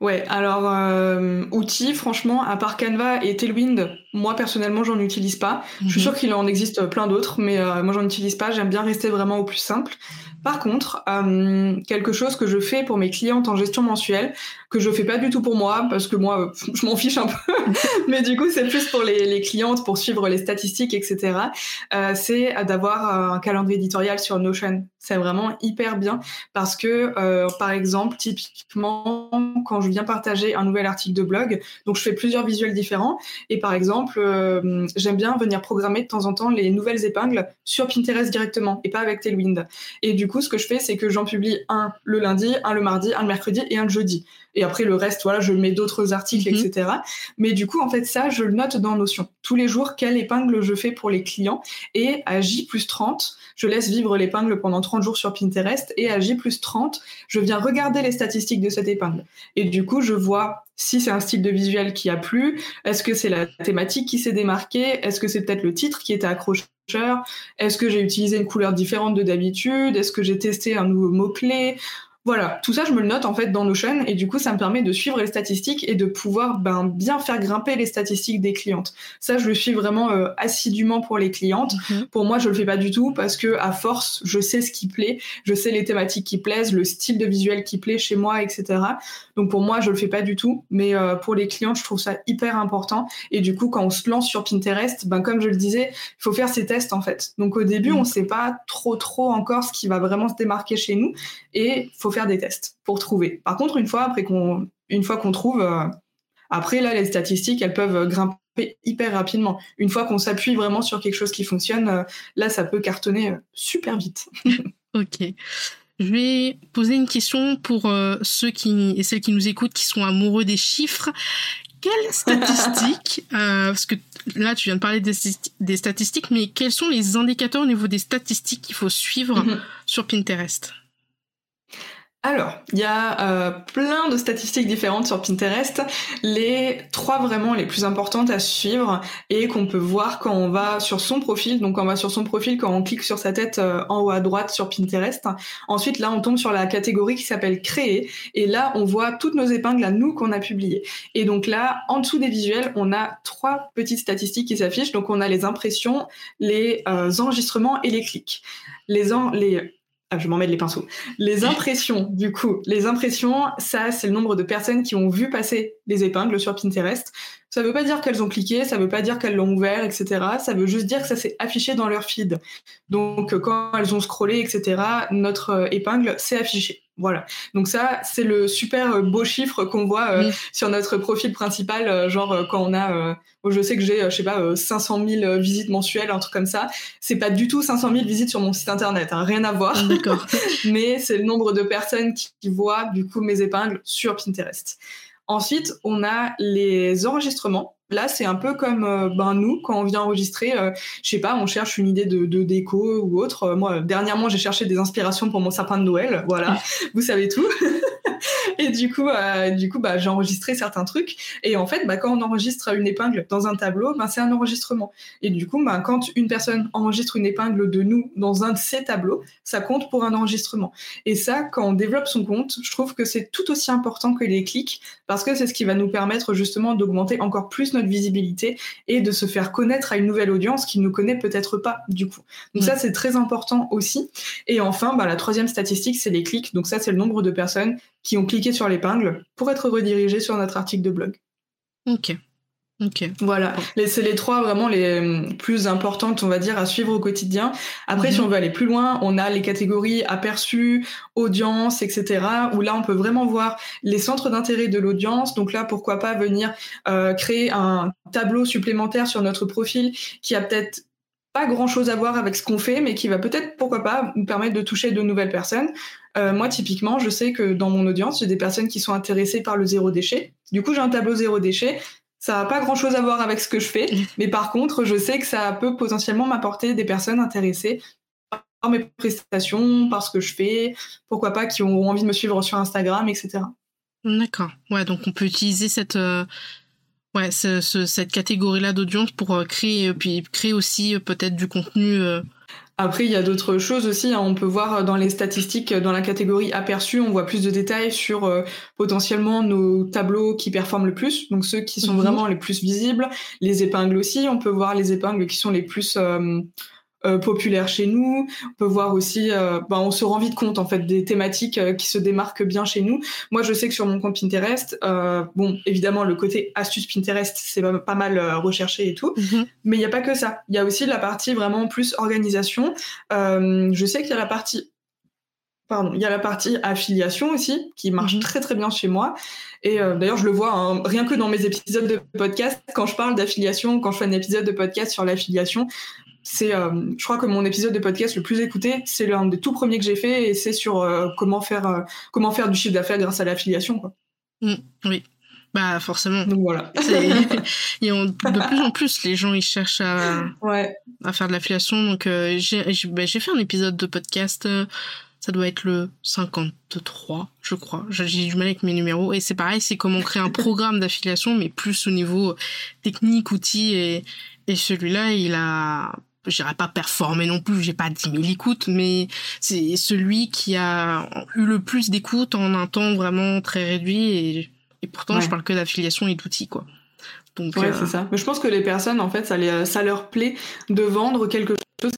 Ouais, alors euh, outils, franchement, à part Canva et Tailwind, moi personnellement, j'en utilise pas. Je suis mhm. sûre qu'il en existe plein d'autres, mais euh, moi j'en utilise pas. J'aime bien rester vraiment au plus simple. Par contre, euh, quelque chose que je fais pour mes clientes en gestion mensuelle, que je fais pas du tout pour moi, parce que moi, je m'en fiche un peu, mais du coup, c'est plus pour les, les, clientes, pour suivre les statistiques, etc. Euh, c'est d'avoir un calendrier éditorial sur Notion. C'est vraiment hyper bien parce que, euh, par exemple, typiquement, quand je viens partager un nouvel article de blog, donc je fais plusieurs visuels différents, et par exemple, euh, j'aime bien venir programmer de temps en temps les nouvelles épingles sur Pinterest directement et pas avec Tailwind. Et du coup, ce que je fais, c'est que j'en publie un le lundi, un le mardi, un le mercredi et un le jeudi. Et après, le reste, voilà, je mets d'autres articles, mhm. etc. Mais du coup, en fait, ça, je le note dans Notion. Tous les jours quelle épingle je fais pour les clients. Et à J plus 30, je laisse vivre l'épingle pendant 30 jours sur Pinterest. Et à J plus 30, je viens regarder les statistiques de cette épingle. Et du coup, je vois si c'est un style de visuel qui a plu, est-ce que c'est la thématique qui s'est démarquée, est-ce que c'est peut-être le titre qui était accrocheur, est-ce que j'ai utilisé une couleur différente de d'habitude, est-ce que j'ai testé un nouveau mot-clé, voilà, tout ça, je me le note en fait dans Notion et du coup, ça me permet de suivre les statistiques et de pouvoir ben, bien faire grimper les statistiques des clientes. Ça, je le suis vraiment euh, assidûment pour les clientes. Mhm. Pour moi, je le fais pas du tout parce que à force, je sais ce qui plaît, je sais les thématiques qui plaisent, le style de visuel qui plaît chez moi, etc. Donc pour moi, je le fais pas du tout, mais euh, pour les clientes, je trouve ça hyper important. Et du coup, quand on se lance sur Pinterest, ben comme je le disais, il faut faire ses tests en fait. Donc au début, mhm. on sait pas trop trop encore ce qui va vraiment se démarquer chez nous et faut faire des tests pour trouver. Par contre, une fois après qu'on, une fois qu'on trouve, euh, après là, les statistiques, elles peuvent grimper hyper rapidement. Une fois qu'on s'appuie vraiment sur quelque chose qui fonctionne, euh, là, ça peut cartonner euh, super vite. ok. Je vais poser une question pour ceux qui et celles qui nous écoutent qui sont amoureux des chiffres. Quelles statistiques, parce que là tu viens de parler des, statistiques, mais quels sont les indicateurs au niveau des statistiques qu'il faut suivre mhm. sur Pinterest? Alors, il y a euh, plein de statistiques différentes sur Pinterest. Les trois vraiment les plus importantes à suivre et qu'on peut voir quand on va sur son profil. Donc, on va sur son profil, quand on clique sur sa tête euh, en haut à droite sur Pinterest. Ensuite, là, on tombe sur la catégorie qui s'appelle créer. Et là, on voit toutes nos épingles à nous qu'on a publiées. Et donc là, en dessous des visuels, on a trois petites statistiques qui s'affichent. Donc, on a les impressions, les euh, enregistrements et les clics. Les, en, les ah, je m'en mets les pinceaux. Les impressions, du coup, les impressions, ça, c'est le nombre de personnes qui ont vu passer les épingles sur Pinterest. Ça veut pas dire qu'elles ont cliqué, ça veut pas dire qu'elles l'ont ouvert, etc. Ça veut juste dire que ça s'est affiché dans leur feed. Donc, quand elles ont scrollé, etc., notre euh, épingle s'est affichée. Voilà. Donc ça, c'est le super euh, beau chiffre qu'on voit euh, sur notre profil principal, euh, genre quand on a, je sais que j'ai, je sais pas, 500 000 visites mensuelles, un truc comme ça. C'est pas du tout 500 000 visites sur mon site internet, hein, rien à voir. D'accord. Mais c'est le nombre de personnes qui, qui voient du coup mes épingles sur Pinterest. Ensuite, on a les enregistrements. Là, c'est un peu comme euh, ben nous quand on vient enregistrer, euh, je sais pas, on cherche une idée de, de déco ou autre. Euh, moi, dernièrement, j'ai cherché des inspirations pour mon sapin de Noël. Voilà, vous savez tout. et du coup, euh, du coup, bah, j'ai enregistré certains trucs. Et en fait, bah, quand on enregistre une épingle dans un tableau, bah, c'est un enregistrement. Et du coup, bah, quand une personne enregistre une épingle de nous dans un de ces tableaux, ça compte pour un enregistrement. Et ça, quand on développe son compte, je trouve que c'est tout aussi important que les clics parce que c'est ce qui va nous permettre justement d'augmenter encore plus notre visibilité et de se faire connaître à une nouvelle audience qui ne nous connaît peut-être pas du coup. Donc ça, c'est très important aussi. Et enfin, bah, la troisième statistique, c'est les clics. Donc ça, c'est le nombre de personnes qui ont cliqué sur l'épingle pour être redirigés sur notre article de blog. Ok. Ok. Voilà, c'est les trois vraiment les hum, plus importantes, on va dire, à suivre au quotidien. Après, si mhm. on veut aller plus loin, on a les catégories aperçus, audience, etc. Où là, on peut vraiment voir les centres d'intérêt de l'audience. Donc là, pourquoi pas venir euh, créer un tableau supplémentaire sur notre profil qui a peut-être pas grand chose à voir avec ce qu'on fait, mais qui va peut-être, pourquoi pas, nous permettre de toucher de nouvelles personnes. Euh, moi, typiquement, je sais que dans mon audience, j'ai des personnes qui sont intéressées par le zéro déchet. Du coup, j'ai un tableau zéro déchet. Ça n'a pas grand-chose à voir avec ce que je fais, mais par contre, je sais que ça peut potentiellement m'apporter des personnes intéressées par mes prestations, par ce que je fais, pourquoi pas, qui ont envie de me suivre sur Instagram, etc. D'accord. Ouais, donc on peut utiliser cette, euh, ouais, cette catégorie-là d'audience pour euh, créer, puis créer aussi peut-être du contenu après, il y a d'autres choses aussi. Hein. On peut voir dans les statistiques, dans la catégorie aperçu, on voit plus de détails sur euh, potentiellement nos tableaux qui performent le plus, donc ceux qui sont mhm. vraiment les plus visibles. Les épingles aussi, on peut voir les épingles qui sont les plus euh, euh, populaire chez nous. On peut voir aussi, euh, ben, on se rend vite compte en fait des thématiques euh, qui se démarquent bien chez nous. Moi, je sais que sur mon compte Pinterest, bon, évidemment, le côté astuce Pinterest, c'est pas mal recherché et tout, mhm. mais il n'y a pas que ça. Il y a aussi la partie vraiment plus organisation. je sais qu'il y a la partie Pardon, il y a la partie affiliation aussi qui marche mhm. très très bien chez moi. Et d'ailleurs, je le vois hein, rien que dans mes épisodes de podcast, quand je parle d'affiliation, quand je fais un épisode de podcast sur l'affiliation, c'est, euh, je crois que mon épisode de podcast le plus écouté, c'est l'un des tout premiers que j'ai fait et c'est sur euh, comment faire, euh, comment faire du chiffre d'affaires grâce à l'affiliation. Mmh, oui. Bah forcément. Donc voilà. Et de plus en plus, les gens ils cherchent à, ouais. à faire de l'affiliation. Donc bah, j'ai fait un épisode de podcast. Ça doit être le 53, je crois. J'ai du mal avec mes numéros. Et c'est pareil, c'est comment créer un programme d'affiliation, mais plus au niveau technique, outils. Et, et celui-là, il a j'irai pas performer non plus, j'ai pas 10 000 écoutes, mais c'est celui qui a eu le plus d'écoutes en un temps vraiment très réduit et, et pourtant je parle que d'affiliation et d'outils quoi. Donc ouais, euh, c'est ça. Mais je pense que les personnes en fait ça, les, ça leur plaît de vendre quelque chose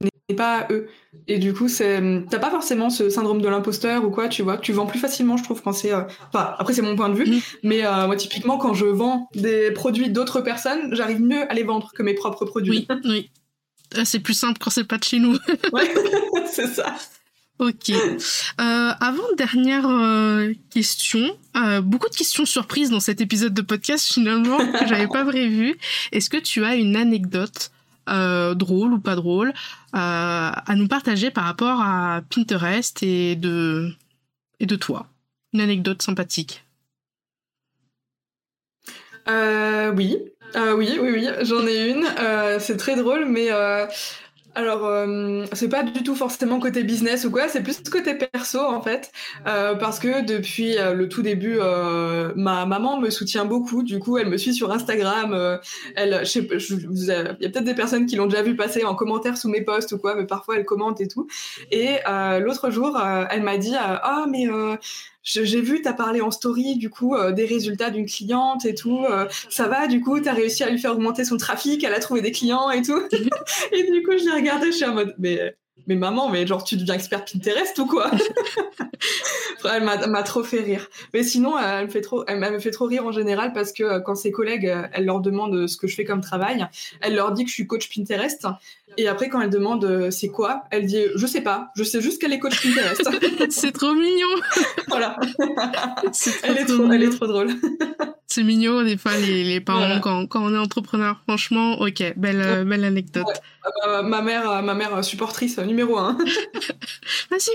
qui n'est pas eux. Et du coup, c'est t'as pas forcément ce syndrome de l'imposteur ou quoi, tu vois. Tu vends plus facilement, je trouve, quand c'est. Euh, enfin, après c'est mon point de vue, mm. mais euh, moi typiquement quand je vends des produits d'autres personnes, j'arrive mieux à les vendre que mes propres produits. Oui, oui. Ah, c'est plus simple quand c'est pas de chez nous. ouais, c'est ça. Ok. Euh, avant dernière euh, question, euh, beaucoup de questions surprises dans cet épisode de podcast finalement que j'avais pas prévu. Est-ce que tu as une anecdote euh, drôle ou pas drôle à nous partager par rapport à Pinterest et de et de toi? Une anecdote sympathique. oui. Euh, oui, oui, oui, j'en ai une. Euh, c'est très drôle, mais euh, alors euh, c'est pas du tout forcément côté business ou quoi, c'est plus côté perso en fait, euh, parce que depuis le tout début, ma maman me soutient beaucoup. Du coup, elle me suit sur Instagram. elle, je sais, il y a peut-être des personnes qui l'ont déjà vu passer en commentaire sous mes posts ou quoi, mais parfois elle commente et tout. Et l'autre jour, elle m'a dit ah mais j'ai vu, t'as parlé en story du coup euh, des résultats d'une cliente et tout. Euh, ça va, du coup, t'as réussi à lui faire augmenter son trafic, elle a trouvé des clients et tout. et du coup, je l'ai regardé, je suis en mode, mais mais maman, mais genre tu deviens expert Pinterest ou quoi? Elle m'a trop fait rire. Mais sinon, elle me fait trop, elle me fait trop rire en général parce que euh, quand ses collègues, elle leur demande ce que je fais comme travail, elle leur dit que je suis coach Pinterest et après, quand elle demande euh, c'est quoi, elle dit je sais pas, je sais juste qu'elle est coach Pinterest. c'est trop mignon. voilà. elle, est trop, elle est trop drôle. c'est mignon des fois les, les parents quand, quand on est entrepreneur. Franchement, ok, belle, belle anecdote. Euh, ma mère, euh, ma mère supportrice numéro un. Vas-y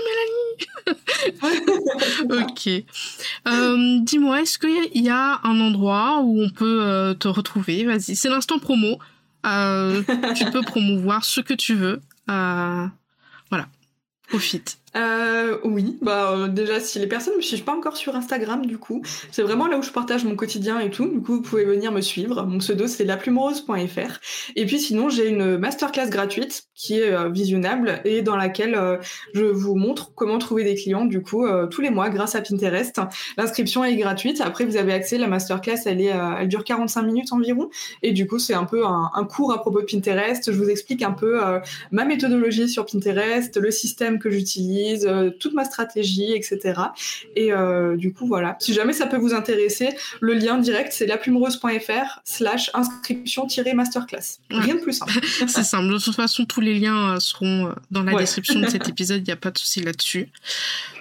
Mélanie. ok. Dis-moi, est-ce qu'il y a un endroit où on peut te retrouver? Vas-y, c'est l'instant promo. Euh, tu peux promouvoir ce que tu veux. Euh, voilà, profite. Euh, oui, bah euh, déjà si les personnes ne me suivent pas encore sur Instagram du coup, c'est vraiment là où je partage mon quotidien et tout. Du coup, vous pouvez venir me suivre. Mon pseudo c'est laplumerose.fr. Et puis sinon, j'ai une masterclass gratuite qui est euh, visionnable et dans laquelle euh, je vous montre comment trouver des clients du coup tous les mois grâce à Pinterest. L'inscription est gratuite. Après, vous avez accès. La masterclass, elle est, elle dure 45 minutes environ. Et du coup, c'est un peu un, un, cours à propos de Pinterest. Je vous explique un peu ma méthodologie sur Pinterest, le système que j'utilise euh, toute ma stratégie, etc. Et euh, du coup, voilà. Si jamais ça peut vous intéresser, le lien direct, c'est laplumereuse.fr slash inscription-masterclass. Rien de plus simple. c'est simple. De toute façon, tous les liens euh, seront dans la description de cet épisode. Il n'y a pas de souci là-dessus.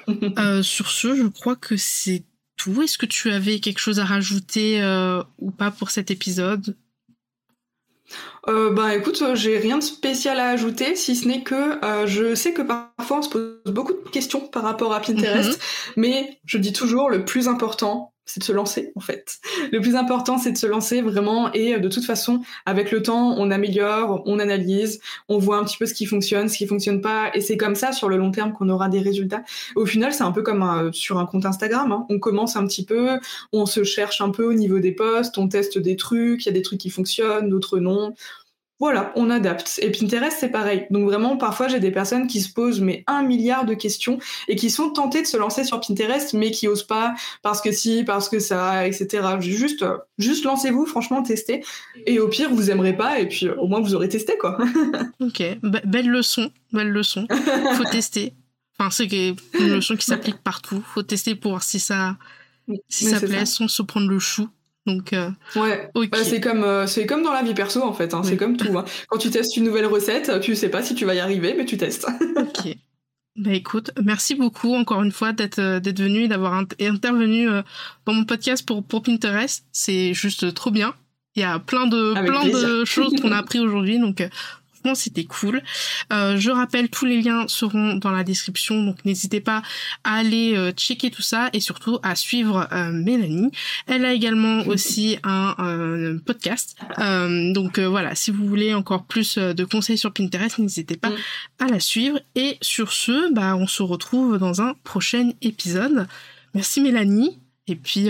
sur ce, je crois que c'est tout. Est-ce que tu avais quelque chose à rajouter ou pas pour cet épisode? Euh, bah écoute, euh, j'ai rien de spécial à ajouter, si ce n'est que euh, je sais que parfois on se pose beaucoup de questions par rapport à Pinterest, mhm. mais je dis toujours le plus important, c'est de se lancer en fait. Le plus important, c'est de se lancer vraiment et de toute façon, avec le temps, on améliore, on analyse, on voit un petit peu ce qui fonctionne, ce qui fonctionne pas, et c'est comme ça sur le long terme qu'on aura des résultats. Au final, c'est un peu comme sur un compte Instagram. Hein. On commence un petit peu, on se cherche un peu au niveau des posts, on teste des trucs, il y a des trucs qui fonctionnent, d'autres non voilà, on adapte. Et Pinterest, c'est pareil. Donc vraiment, parfois, j'ai des personnes qui se posent mais un milliard de questions et qui sont tentées de se lancer sur Pinterest, mais qui osent pas parce que si, parce que ça, etc. Juste, juste lancez-vous, franchement, testez. Et au pire, vous aimerez pas, et puis au moins vous aurez testé, quoi. ok, belle leçon, belle leçon. Faut tester. Enfin, c'est une leçon qui s'applique partout. Faut tester pour voir si ça, si ça plaît, sans se prendre le chou. Donc, euh, ouais, bah, c'est comme euh, c'est comme dans la vie perso en fait. Hein. C'est comme tout. Hein. Quand tu testes une nouvelle recette, tu sais pas si tu vas y arriver, mais tu testes. ok. Bah écoute, merci beaucoup encore une fois d'être euh, d'être venu et d'avoir intervenu dans mon podcast pour pour Pinterest. C'est juste trop bien. Il y a plein de plein de choses qu'on a appris aujourd'hui, donc franchement, c'était cool. Euh, je rappelle, tous les liens seront dans la description, donc n'hésitez pas à aller euh, checker tout ça et surtout à suivre euh, Mélanie. Elle a également aussi un podcast. donc voilà, si vous voulez encore plus de conseils sur Pinterest, n'hésitez pas à la suivre. Et sur ce, bah, on se retrouve dans un prochain épisode. Merci Mélanie. Et puis,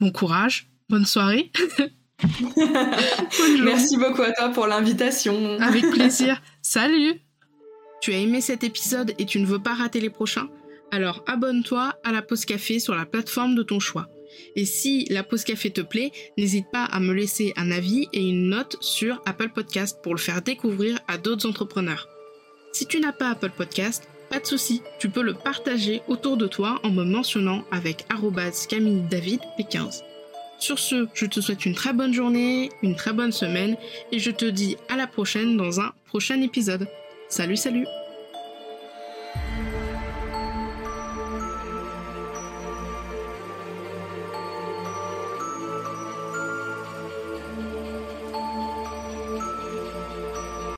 bon courage, bonne soirée. Merci beaucoup à toi pour l'invitation. Avec plaisir. Salut Tu as aimé cet épisode et tu ne veux pas rater les prochains? Alors abonne-toi à la pause café sur la plateforme de ton choix. Et si la pause café te plaît, n'hésite pas à me laisser un avis et une note sur Apple Podcast pour le faire découvrir à d'autres entrepreneurs. Si tu n'as pas Apple Podcast, pas de souci, tu peux le partager autour de toi en me mentionnant avec Camille David 15 sur ce, je te souhaite une très bonne journée, une très bonne semaine et je te dis à la prochaine dans un prochain épisode. Salut salut